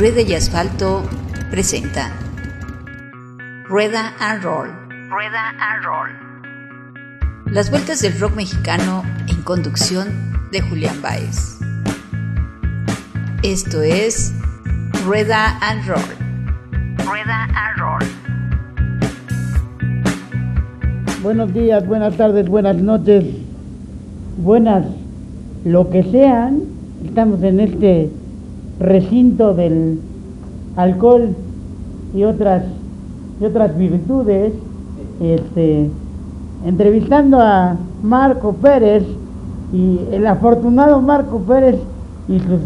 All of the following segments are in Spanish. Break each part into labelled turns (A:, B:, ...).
A: Rueda y Asfalto presenta Rueda and Roll. Rueda and Roll. Las vueltas del rock mexicano en conducción de Julián Baez. Esto es Rueda and Roll. Rueda and Roll.
B: Buenos días, buenas tardes, buenas noches, buenas lo que sean. Estamos en este recinto del alcohol y otras y otras virtudes, este, entrevistando a Marco Pérez y el afortunado Marco Pérez y sus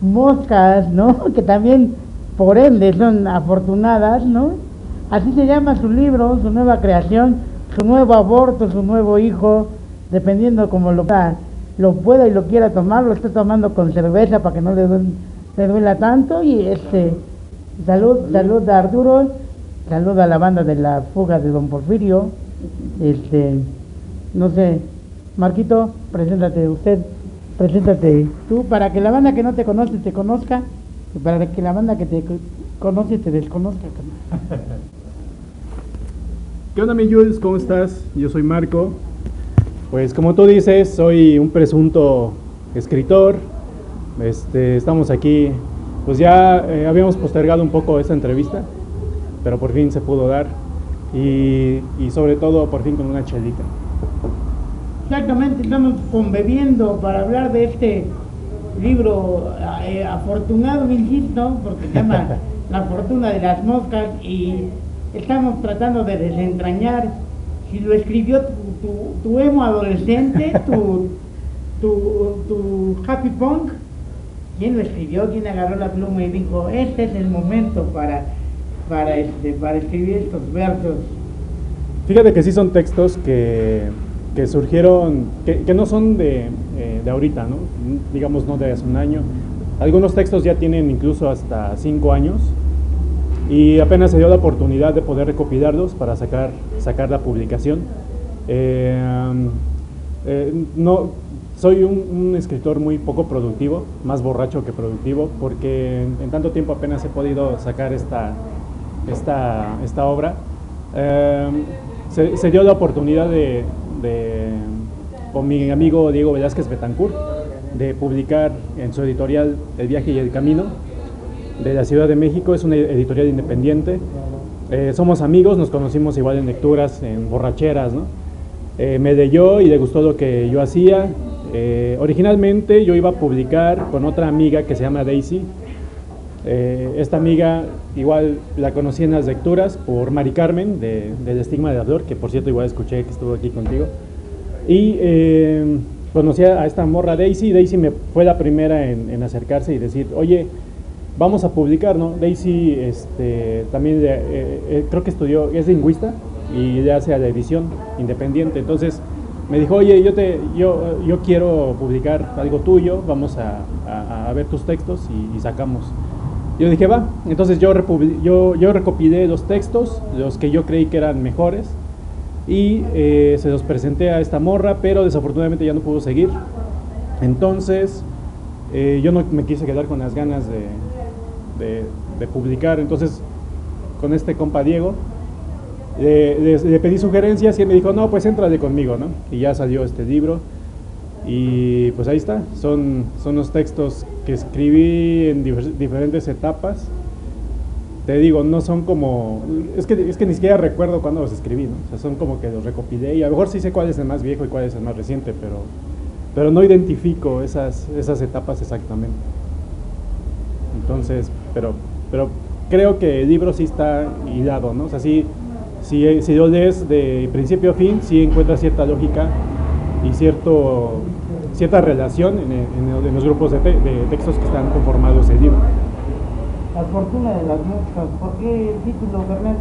B: moscas, ¿no? Que también por ende son afortunadas, ¿no? Así se llama su libro, su nueva creación, su nuevo aborto, su nuevo hijo, dependiendo como lo, lo pueda y lo quiera tomar, lo está tomando con cerveza para que no le, le duela tanto y este salud, salud a Arturo, salud a la banda de la fuga de Don Porfirio, este no sé, Marquito, preséntate usted, preséntate tú, para que la banda que no te conoce te conozca, y para que la banda que te conoce te desconozca.
C: ¿Qué onda, mi Jules? ¿Cómo estás? Yo soy Marco. Pues como tú dices, soy un presunto escritor. Este, estamos aquí, pues ya eh, habíamos postergado un poco esta entrevista, pero por fin se pudo dar. Y, y sobre todo, por fin con una chelita.
B: Exactamente, estamos conbebiendo para hablar de este libro eh, afortunado, insisto, porque se llama La fortuna de las moscas y estamos tratando de desentrañar si lo escribió tu, tu, tu emo adolescente, tu, tu, tu happy punk, quién lo escribió, quién agarró la pluma y dijo, este es el momento para, para, este, para escribir estos versos.
C: Fíjate que sí son textos que, que surgieron, que, no son de, eh, de ahorita, ¿no? digamos no de hace un año. Algunos textos ya tienen incluso hasta cinco años y apenas se dio la oportunidad de poder recopilarlos para sacar, sacar la publicación. Eh, eh, no, soy un, escritor muy poco productivo, más borracho que productivo, porque en, en tanto tiempo apenas he podido sacar esta, esta, esta obra. Eh, se, dio la oportunidad de, con mi amigo Diego Velázquez Betancourt de publicar en su editorial El viaje y el camino, de la Ciudad de México, es una editorial independiente. Eh, somos amigos, nos conocimos igual en lecturas, en borracheras, ¿no? Eh, me leyó y le gustó lo que yo hacía. Eh, originalmente yo iba a publicar con otra amiga que se llama Daisy. esta amiga igual la conocí en las lecturas por Mari Carmen de, del Estigma de Ador, que por cierto igual escuché que estuvo aquí contigo. Y conocí a esta morra Daisy. Daisy me fue la primera en, acercarse y decir, oye, vamos a publicar, ¿no? Daisy este, también eh, eh, creo que estudió, es lingüista y le hace a la edición independiente. Entonces me dijo, oye, yo, te, yo, yo quiero publicar algo tuyo, vamos a, a, a ver tus textos y, y, sacamos. Yo dije, va. Entonces yo, yo, yo recopilé los textos, los que yo creí que eran mejores, y eh, se los presenté a esta morra, pero desafortunadamente ya no pudo seguir. Entonces eh, yo no me quise quedar con las ganas de, de, de, publicar. Entonces, con este compa Diego, le, le, le, pedí sugerencias y él me dijo, no, pues entrale conmigo, ¿no? Y ya salió este libro. Y pues ahí está, son, son los textos que escribí en difer diferentes etapas. Te digo, no son como. Es que, es que ni siquiera recuerdo cuándo los escribí, ¿no? O sea, son como que los recopilé y a lo mejor sí sé cuál es el más viejo y cuál es el más reciente, pero, pero no identifico esas, esas etapas exactamente. Entonces, pero, pero creo que el libro sí está hilado, ¿no? O sea, sí, si, si lo lees de principio a fin, sí encuentras cierta lógica y cierto, cierta relación en, en, en los grupos de, te, de, textos que están conformados el libro.
B: La fortuna de las moscas, ¿por qué el título, Bernal?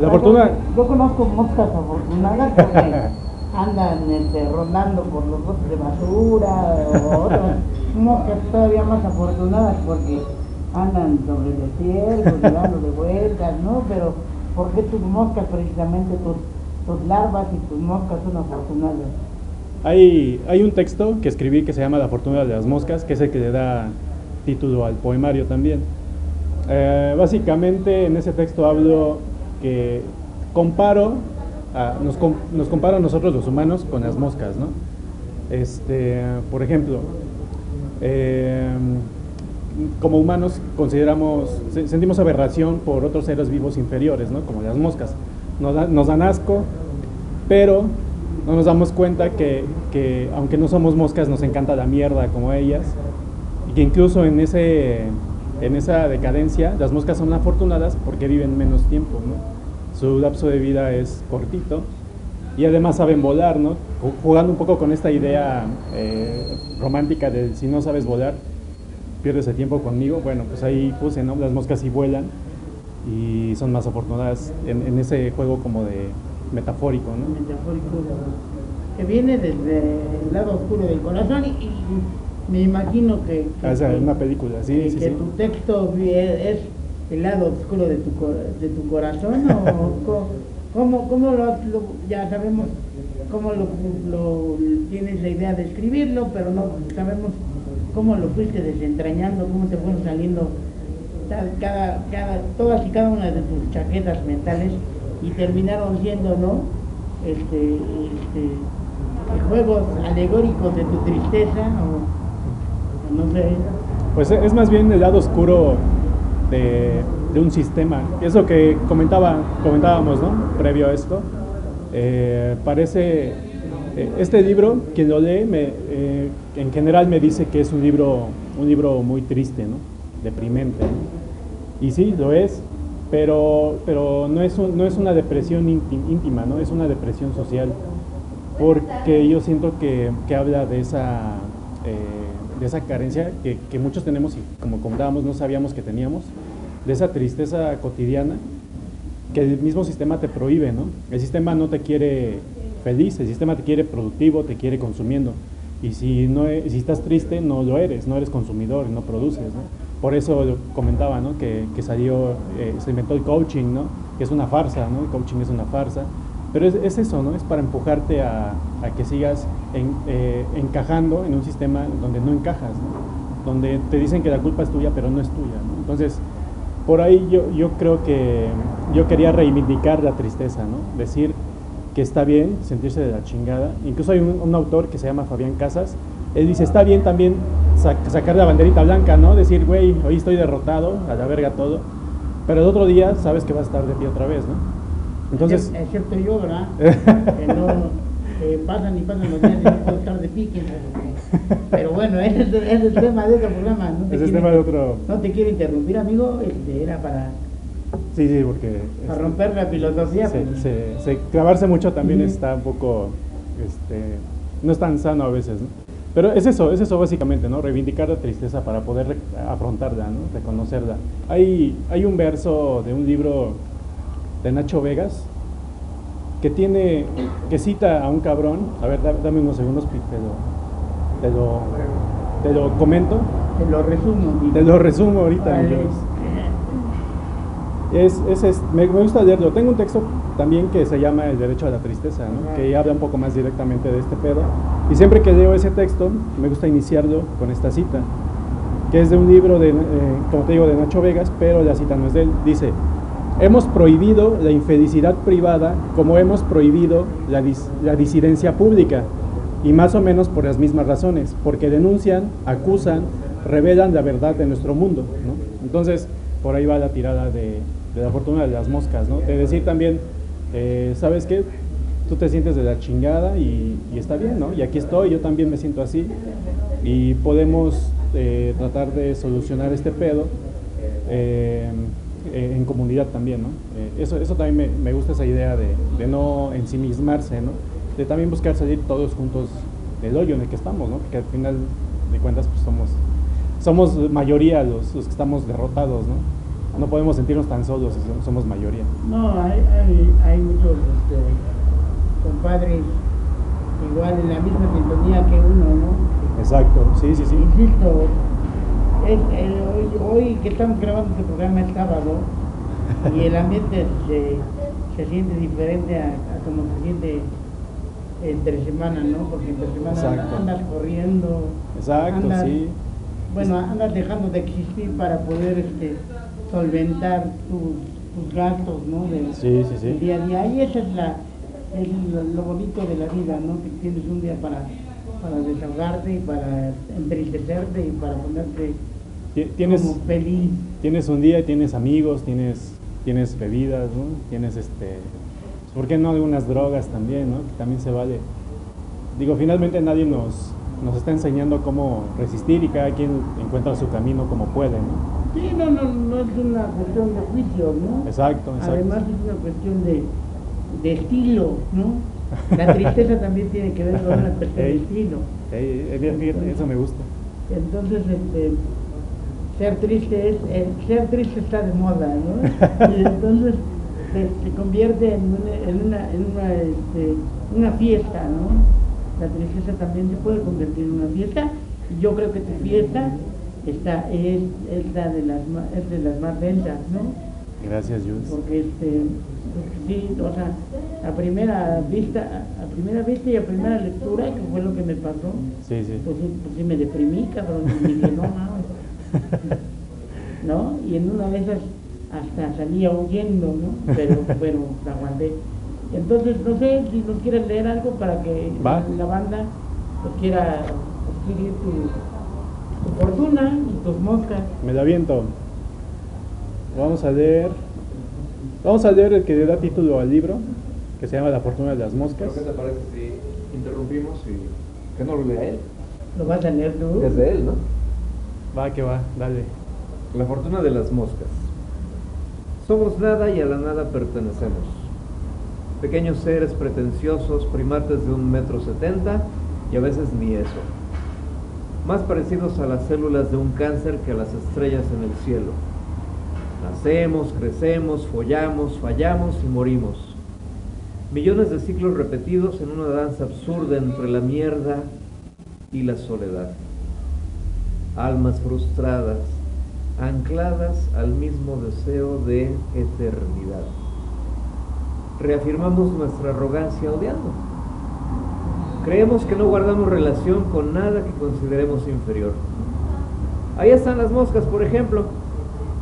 C: La fortuna...
B: Yo, yo, conozco moscas afortunadas porque andan este, rondando por los botes de basura o otras moscas todavía más afortunadas porque andan sobre el desierto, dando de vueltas, ¿no? Pero ¿por qué tus moscas precisamente, tus, larvas y tus moscas son afortunadas?
C: Hay, hay un texto que escribí que se llama La fortuna de las moscas, que es el que le da título al poemario también. Eh, básicamente en ese texto hablo que comparo, nos, nos, comparo a nosotros los humanos con las moscas, ¿no? Este, por ejemplo, eh, como humanos consideramos, sentimos aberración por otros seres vivos inferiores, ¿no? Como las moscas. Nos, nos dan asco, pero no nos damos cuenta que, que, aunque no somos moscas, nos encanta la mierda como ellas. Y que incluso en, ese, en esa decadencia, las moscas son afortunadas porque viven menos tiempo, ¿no? Su lapso de vida es cortito y además saben volar, ¿no? Jugando un poco con esta idea eh, romántica de si no sabes volar, pierdes el tiempo conmigo. Bueno, pues ahí puse, ¿no? Las moscas sí vuelan y son más afortunadas en, en ese juego como de metafórico, ¿no?
B: Metafórico, que viene desde el lado oscuro del corazón y, me imagino que...
C: Ah, es una película, sí,
B: que, tu texto es el lado oscuro de tu, de tu corazón o cómo, cómo lo, ya sabemos cómo lo, lo, tienes la idea de escribirlo, pero no sabemos cómo lo fuiste desentrañando, cómo te fueron saliendo cada, cada, todas y cada una de tus chaquetas mentales y terminaron siendo, ¿no? Este, este, juegos alegóricos de tu tristeza o, no sé.
C: Pues es más bien el lado oscuro de, un sistema. Eso que comentaba, comentábamos, ¿no? Previo a esto. Eh, parece, este libro, quien lo lee, me, eh, en general me dice que es un libro, un libro muy triste, ¿no? Deprimente. Y sí, lo es, pero, pero no, es no es una depresión íntima, ¿no? es una depresión social, porque yo siento que, que habla de esa, eh, de esa carencia que, que, muchos tenemos y como comentábamos no sabíamos que teníamos, de esa tristeza cotidiana que el mismo sistema te prohíbe, ¿no? El sistema no te quiere feliz, el sistema te quiere productivo, te quiere consumiendo. Y si, no, e, si estás triste, no lo eres, no eres consumidor, no produces. Por eso comentaba, ¿no? Que, que salió, eh, se inventó el coaching, ¿no? Que es una farsa, ¿no? El coaching es una farsa. Pero es, es eso, ¿no? Es para empujarte a, a que sigas en, eh, encajando en un sistema donde no encajas. Donde te dicen que la culpa es tuya, pero no es tuya. Entonces, por ahí yo, yo creo que yo quería reivindicar la tristeza, ¿no? Decir que está bien sentirse de la chingada. Incluso hay un, un autor que se llama Fabián Casas, él dice, está bien también sacar la banderita blanca, ¿no? Decir, güey, hoy estoy derrotado, a la verga todo. Pero el otro día sabes que vas a estar de pie otra vez, ¿no?
B: Entonces... Excepto yo, ¿verdad? que no eh, pasan y pasan los días y no puedo estar de pique. Pero bueno, ese es, es, el tema de otro programa. No
C: es el tema de otro...
B: No te quiero interrumpir, amigo. Este, era para...
C: Sí, sí, porque...
B: Para este, romper la filosofía.
C: Se, pues. se, se, clavarse mucho también está un poco... Este, no es tan sano a veces, ¿no? Pero es eso, es eso básicamente, ¿no? Reivindicar la tristeza para poder afrontarla, ¿no? Reconocerla. Hay, hay un verso de un libro de Nacho Vegas que tiene, que cita a un cabrón, a ver, dame unos segundos, te lo, te lo, te lo comento.
B: Te lo resumo.
C: Te lo resumo ahorita. Es, es, es, me, gusta leerlo. Tengo un texto también que se llama El derecho a la tristeza, ¿no? que habla un poco más directamente de este pedo. Y siempre que leo ese texto, me gusta iniciarlo con esta cita, que es de un libro, de, eh, como te digo, de Nacho Vegas, pero la cita no es de él. Dice, hemos prohibido la infelicidad privada como hemos prohibido la, la disidencia pública, y más o menos por las mismas razones, porque denuncian, acusan, revelan la verdad de nuestro mundo. ¿no? Entonces, por ahí va la tirada de, de la fortuna de las moscas, ¿no? De decir también, eh, ¿sabes qué? Tú te sientes de la chingada y, está bien, ¿no? Y aquí estoy, yo también me siento así y podemos eh, tratar de solucionar este pedo eh, en comunidad también, ¿no? eso, eso también me, gusta esa idea de, de, no ensimismarse, ¿no? De también buscar salir todos juntos del hoyo en el que estamos, ¿no? Porque al final de cuentas pues somos, somos mayoría los, los que estamos derrotados, ¿no? No podemos sentirnos tan solos si somos mayoría.
B: No, hay, hay, hay muchos este, compadres igual en la misma sintonía que uno, ¿no?
C: Exacto, sí, sí, sí.
B: Insisto, hoy, que estamos grabando este programa es sábado y el ambiente se, se siente diferente a, como se siente entre semana, ¿no? Porque entre semana andas corriendo.
C: Exacto, sí.
B: Bueno, andas dejando de existir para poder este, solventar tus, gastos, ¿no? Del,
C: sí, sí, sí.
B: día a día. Y eso es, la, es lo, bonito de la vida, ¿no? Que tienes un día para, para desahogarte y para entristecerte y para ponerte
C: tienes,
B: como feliz.
C: Tienes un día, tienes amigos, tienes, tienes bebidas, ¿no? Tienes este... ¿Por qué no algunas drogas también, ¿no? Que también se vale. Digo, finalmente nadie nos, nos está enseñando cómo resistir y cada quien encuentra su camino como puede, ¿no?
B: Sí, no, no, no es una cuestión de juicio, ¿no?
C: Exacto, exacto.
B: Además es una cuestión de, de estilo, ¿no? La tristeza también tiene que ver con una cuestión de estilo.
C: eso me gusta.
B: Entonces, este, ser triste es, eh, ser triste está de moda, ¿no? Y entonces se, convierte en una, en una, en una, este, una fiesta, ¿no? La tristeza también se puede convertir en una fiesta. Yo creo que tu fiesta está, es, es, la de las, es de las más lentas, ¿no?
C: Gracias, Jules.
B: Porque este, sí, o sea, a primera vista, a primera vista y a primera lectura, que fue lo que me pasó,
C: sí, sí.
B: Pues, pues sí me deprimí, cabrón, y dije, no, no, Y en una de esas hasta salía huyendo, ¿no? Pero bueno, la aguanté. Entonces, no sé si nos quieres leer algo para que la banda pues, quiera adquirir tu fortuna y tus moscas.
C: Me da viento. Vamos a leer. Vamos a leer el que le da título al libro, que se llama La fortuna de las moscas.
D: ¿Qué te parece si interrumpimos y que no lo lea él?
B: Lo vas a leer tú.
D: Es de él, ¿no?
C: Va, que va, dale.
D: La fortuna de las moscas. Somos nada y a la nada pertenecemos. Pequeños seres pretenciosos, primates de un metro setenta y a veces ni eso más parecidos a las células de un cáncer que a las estrellas en el cielo. Nacemos, crecemos, follamos, fallamos y morimos. Millones de ciclos repetidos en una danza absurda entre la mierda y la soledad. Almas frustradas, ancladas al mismo deseo de eternidad. Reafirmamos nuestra arrogancia odiando Creemos que no guardamos relación con nada que consideremos inferior. Ahí están las moscas, por ejemplo.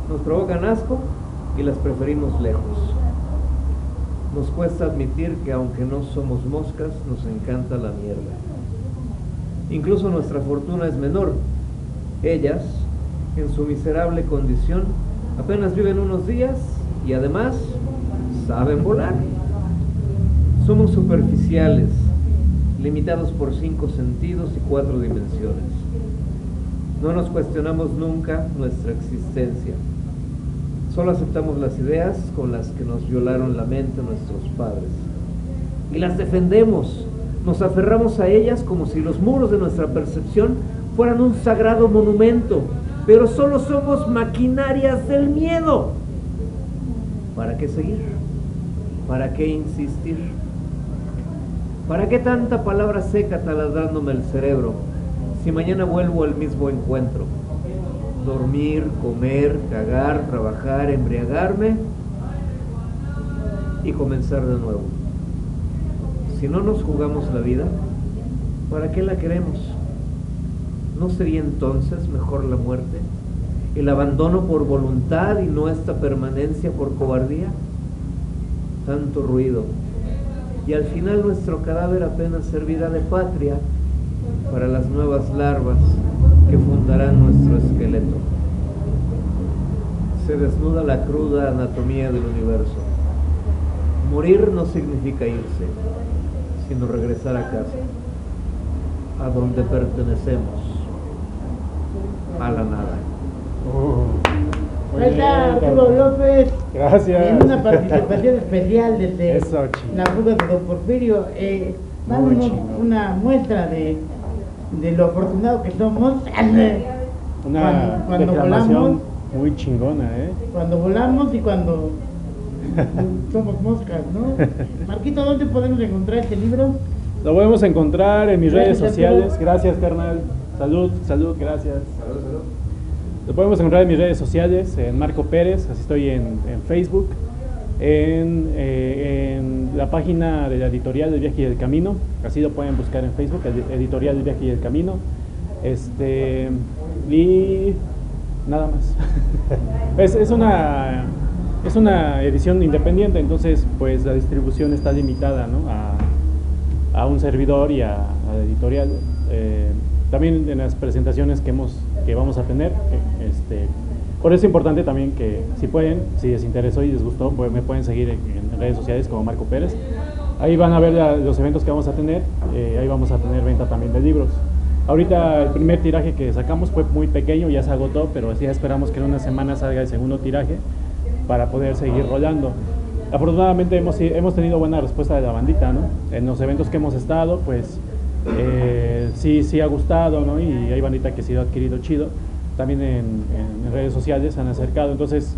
D: Nos provocan asco y las preferimos lejos. Nos cuesta admitir que aunque no somos moscas, nos encanta la mierda. Incluso nuestra fortuna es menor. Ellas, en su miserable condición, apenas viven unos días y además saben volar. Somos superficiales, limitados por cinco sentidos y cuatro dimensiones. No nos cuestionamos nunca nuestra existencia. Solo aceptamos las ideas con las que nos violaron la mente nuestros padres. Y las defendemos. Nos aferramos a ellas como si los muros de nuestra percepción fueran un sagrado monumento. Pero solo somos maquinarias del miedo. ¿Para qué seguir? ¿Para qué insistir? ¿Para qué tanta palabra seca taladrándome el cerebro si mañana vuelvo al mismo encuentro? Dormir, comer, cagar, trabajar, embriagarme y comenzar de nuevo. Si no nos jugamos la vida, ¿para qué la queremos? ¿No sería entonces mejor la muerte? ¿El abandono por voluntad y no esta permanencia por cobardía? Tanto ruido, y al final nuestro cadáver apenas servirá de patria para las nuevas larvas que fundarán nuestro esqueleto. Se desnuda la cruda anatomía del universo. Morir no significa irse, sino regresar a casa, a donde pertenecemos, a la nada.
C: Oh.
B: Está Arturo López.
C: Gracias.
B: En una participación especial desde la fuga de Don Porfirio. Eh, una muestra de, de, lo afortunado que somos.
C: Una cuando, volamos. Muy chingona, ¿eh?
B: Cuando volamos y cuando somos moscas, ¿no? Marquito, ¿dónde podemos encontrar este libro?
C: Lo podemos encontrar en mis redes sociales. Gracias, carnal. Salud, salud, gracias. Salud, salud. Lo podemos encontrar en mis redes sociales, en Marco Pérez, así estoy en, Facebook, eh, en, la página de la editorial del viaje y del camino, así lo pueden buscar en Facebook, editorial del viaje y del camino. Este, y nada más. es, es, una, es una edición independiente, entonces pues la distribución está limitada ¿no? a, a, un servidor y a, la editorial. Eh, también en las presentaciones que, hemos, que vamos a tener, por eso es importante también que si pueden, si les interesó y les gustó, pues me pueden seguir en, en redes sociales como Marco Pérez. Ahí van a ver los eventos que vamos a tener, eh, ahí vamos a tener venta también de libros. Ahorita el primer tiraje que sacamos fue muy pequeño, ya se agotó, pero ya esperamos que en una semana salga el segundo tiraje para poder seguir rolando. Afortunadamente hemos, hemos tenido buena respuesta de la bandita, ¿no? En los eventos que hemos estado, pues eh, sí, sí ha gustado, ¿no? Y hay bandita que sí ha adquirido chido. También en, redes sociales han acercado. Entonces,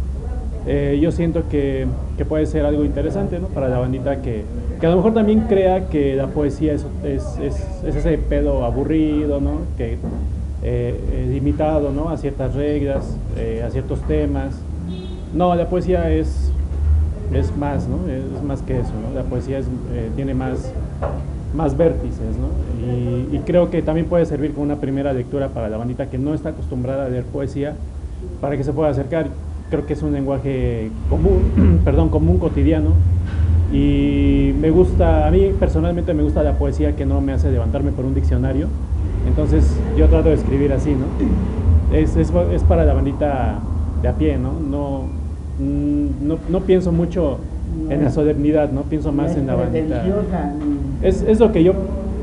C: eh, yo siento que, puede ser algo interesante, ¿no? Para la bandita que, que a lo mejor también crea que la poesía es, es, es, es ese pedo aburrido, ¿no? Que eh, limitado, ¿no? A ciertas reglas, eh, a ciertos temas. No, la poesía es, es más, ¿no? Es más que eso, ¿no? La poesía es, eh, tiene más, más vértices, ¿no? Y, y, creo que también puede servir como una primera lectura para la bandita que no está acostumbrada a leer poesía, para que se pueda acercar. Creo que es un lenguaje común, perdón, común, cotidiano, y me gusta, a mí personalmente me gusta la poesía que no me hace levantarme por un diccionario, entonces yo trato de escribir así, ¿no? Es, es, es para la bandita de a pie, ¿no? No, no, no pienso mucho en la solemnidad, ¿no? Pienso más en la bandita. Es, es lo que yo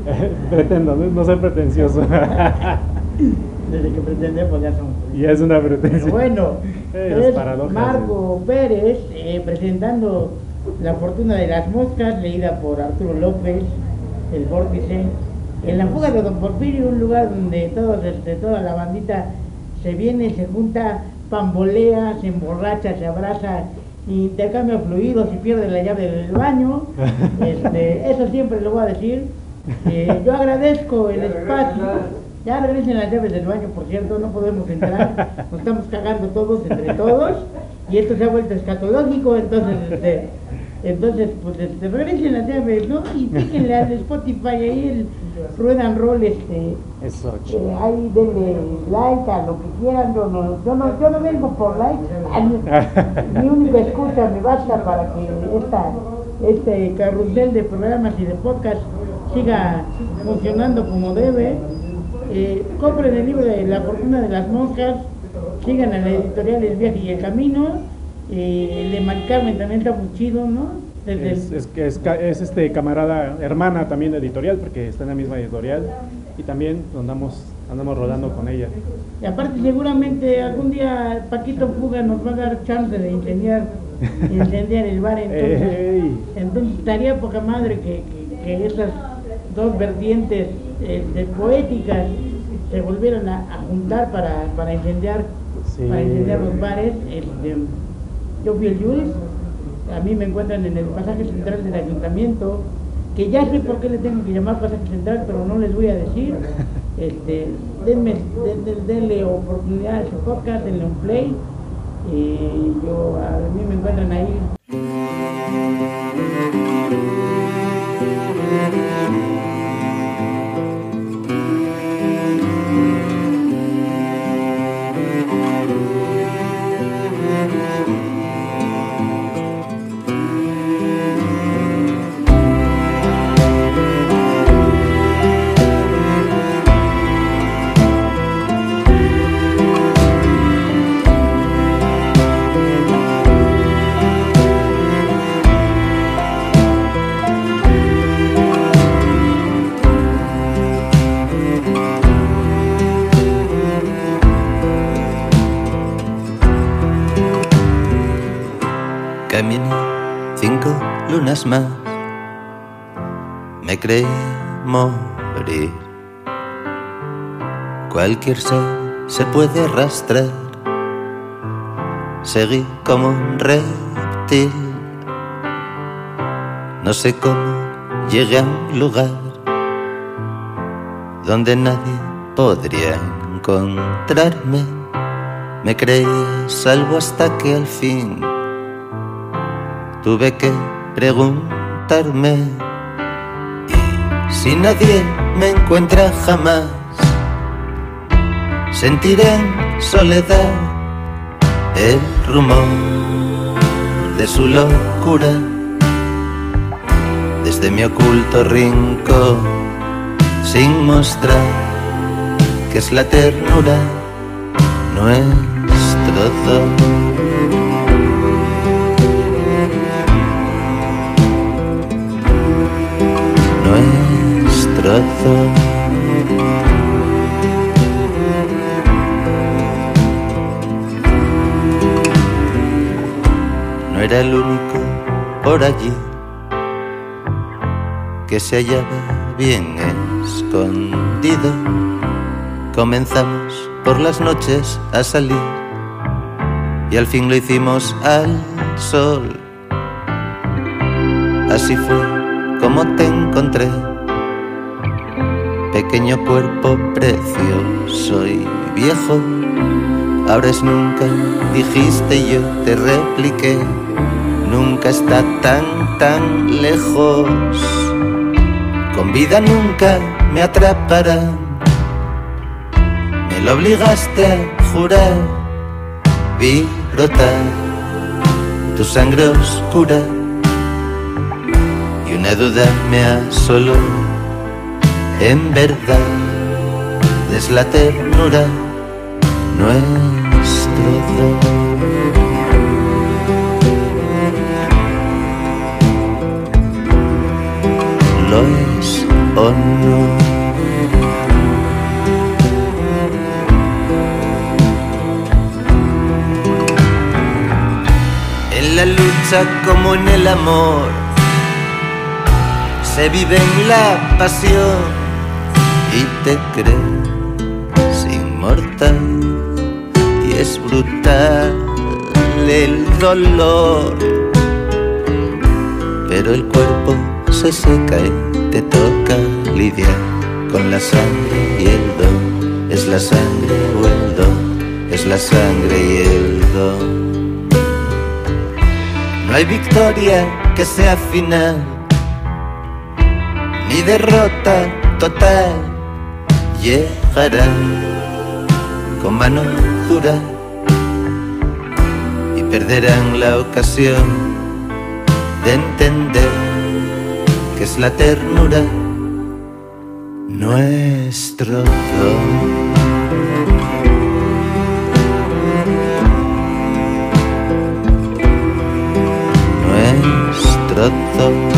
C: pretendo, no, no ser pretencioso.
B: Desde que pretendemos ya somos.
C: Y es una pretensión.
B: Bueno, es Marco Pérez eh, presentando La fortuna de las moscas, leída por Arturo López, El Vórtice. En la fuga de Don Porfirio, un lugar donde todos, de toda la bandita se viene, se junta, pambolea, se emborracha, se abraza, intercambia fluidos y pierde la llave del baño. Este, eso siempre lo voy a decir. Eh, yo agradezco el espacio. Ya regresen las llaves del baño, por cierto, no podemos entrar, nos estamos cagando todos entre todos y esto se ha vuelto escatológico, entonces este, entonces, pues este, regresen las llaves, ¿no? Y píquenle al Spotify ahí el ruedan roll, este.
C: Eso,
B: eh, ahí denle like a lo que quieran. Yo no, yo no, yo no vengo por like. Mi única excusa me basta para que esta, este carrusel de programas y de podcast siga funcionando como debe. Eh, compren el libro de La Fortuna de las Moscas, sigan a la editorial El Viaje y el Camino eh, el de también está muy chido, ¿no?
C: Desde es, es, es, es, este camarada, hermana también de editorial, porque está en la misma editorial y también andamos, andamos rodando con ella.
B: Y aparte seguramente algún día Paquito Fuga nos va a dar chance de incendiar, incendiar el bar, entonces estaría poca madre que, que, que esas dos vertientes eh, de poéticas se volvieran a, a juntar para, para incendiar sí. para incendiar los bares. Este, yo fui el Jules, a mí me encuentran en el pasaje central del ayuntamiento, que ya sé por qué le tengo que llamar pasaje central, pero no les voy a decir. Este, denme, den, denle oportunidad a su podcast, denle un play. Y yo, a mí me encuentran ahí.
E: Más. Me creí morir. Cualquier ser se puede arrastrar. Seguí como un reptil. No sé cómo llegué a un lugar donde nadie podría encontrarme. Me creí salvo hasta que al fin tuve que preguntarme y si nadie me encuentra jamás sentiré soledad el rumor de su locura desde mi oculto rincón sin mostrar que es la ternura nuestro don. No era el único por allí que se hallaba bien escondido. Comenzamos por las noches a salir y al fin lo hicimos al sol. Así fue como te encontré, pequeño cuerpo precioso y viejo. Ahora es nunca, dijiste yo te repliqué nunca está tan, tan lejos. Con vida nunca me atrapará. Me lo obligaste a jurar. Vi brotar tu sangre oscura. Y una duda me asoló. En verdad es la ternura nuestro don. lo es o no. En la lucha como en el amor, se vive en la pasión y te crees inmortal y es brutal el dolor, pero el cuerpo se seca y te toca lidiar con la sangre y el don. Es la sangre o el don, es la sangre y el don. No hay victoria que sea final, ni derrota total. Llegará con mano dura y perderán la ocasión de entender que es la ternura, nuestro don. Nuestro don.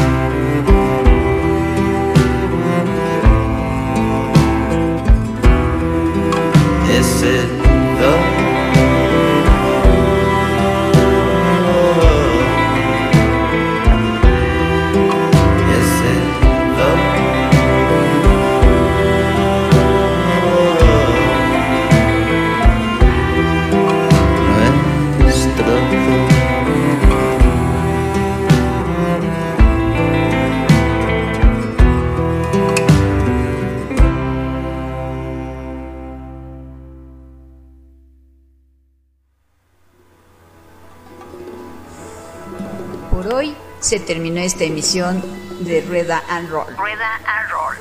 A: Se terminó esta emisión de Rueda and Roll. Rueda and Roll.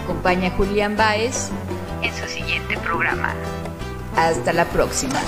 A: Acompaña a Julián Baez en su siguiente programa. Hasta la próxima.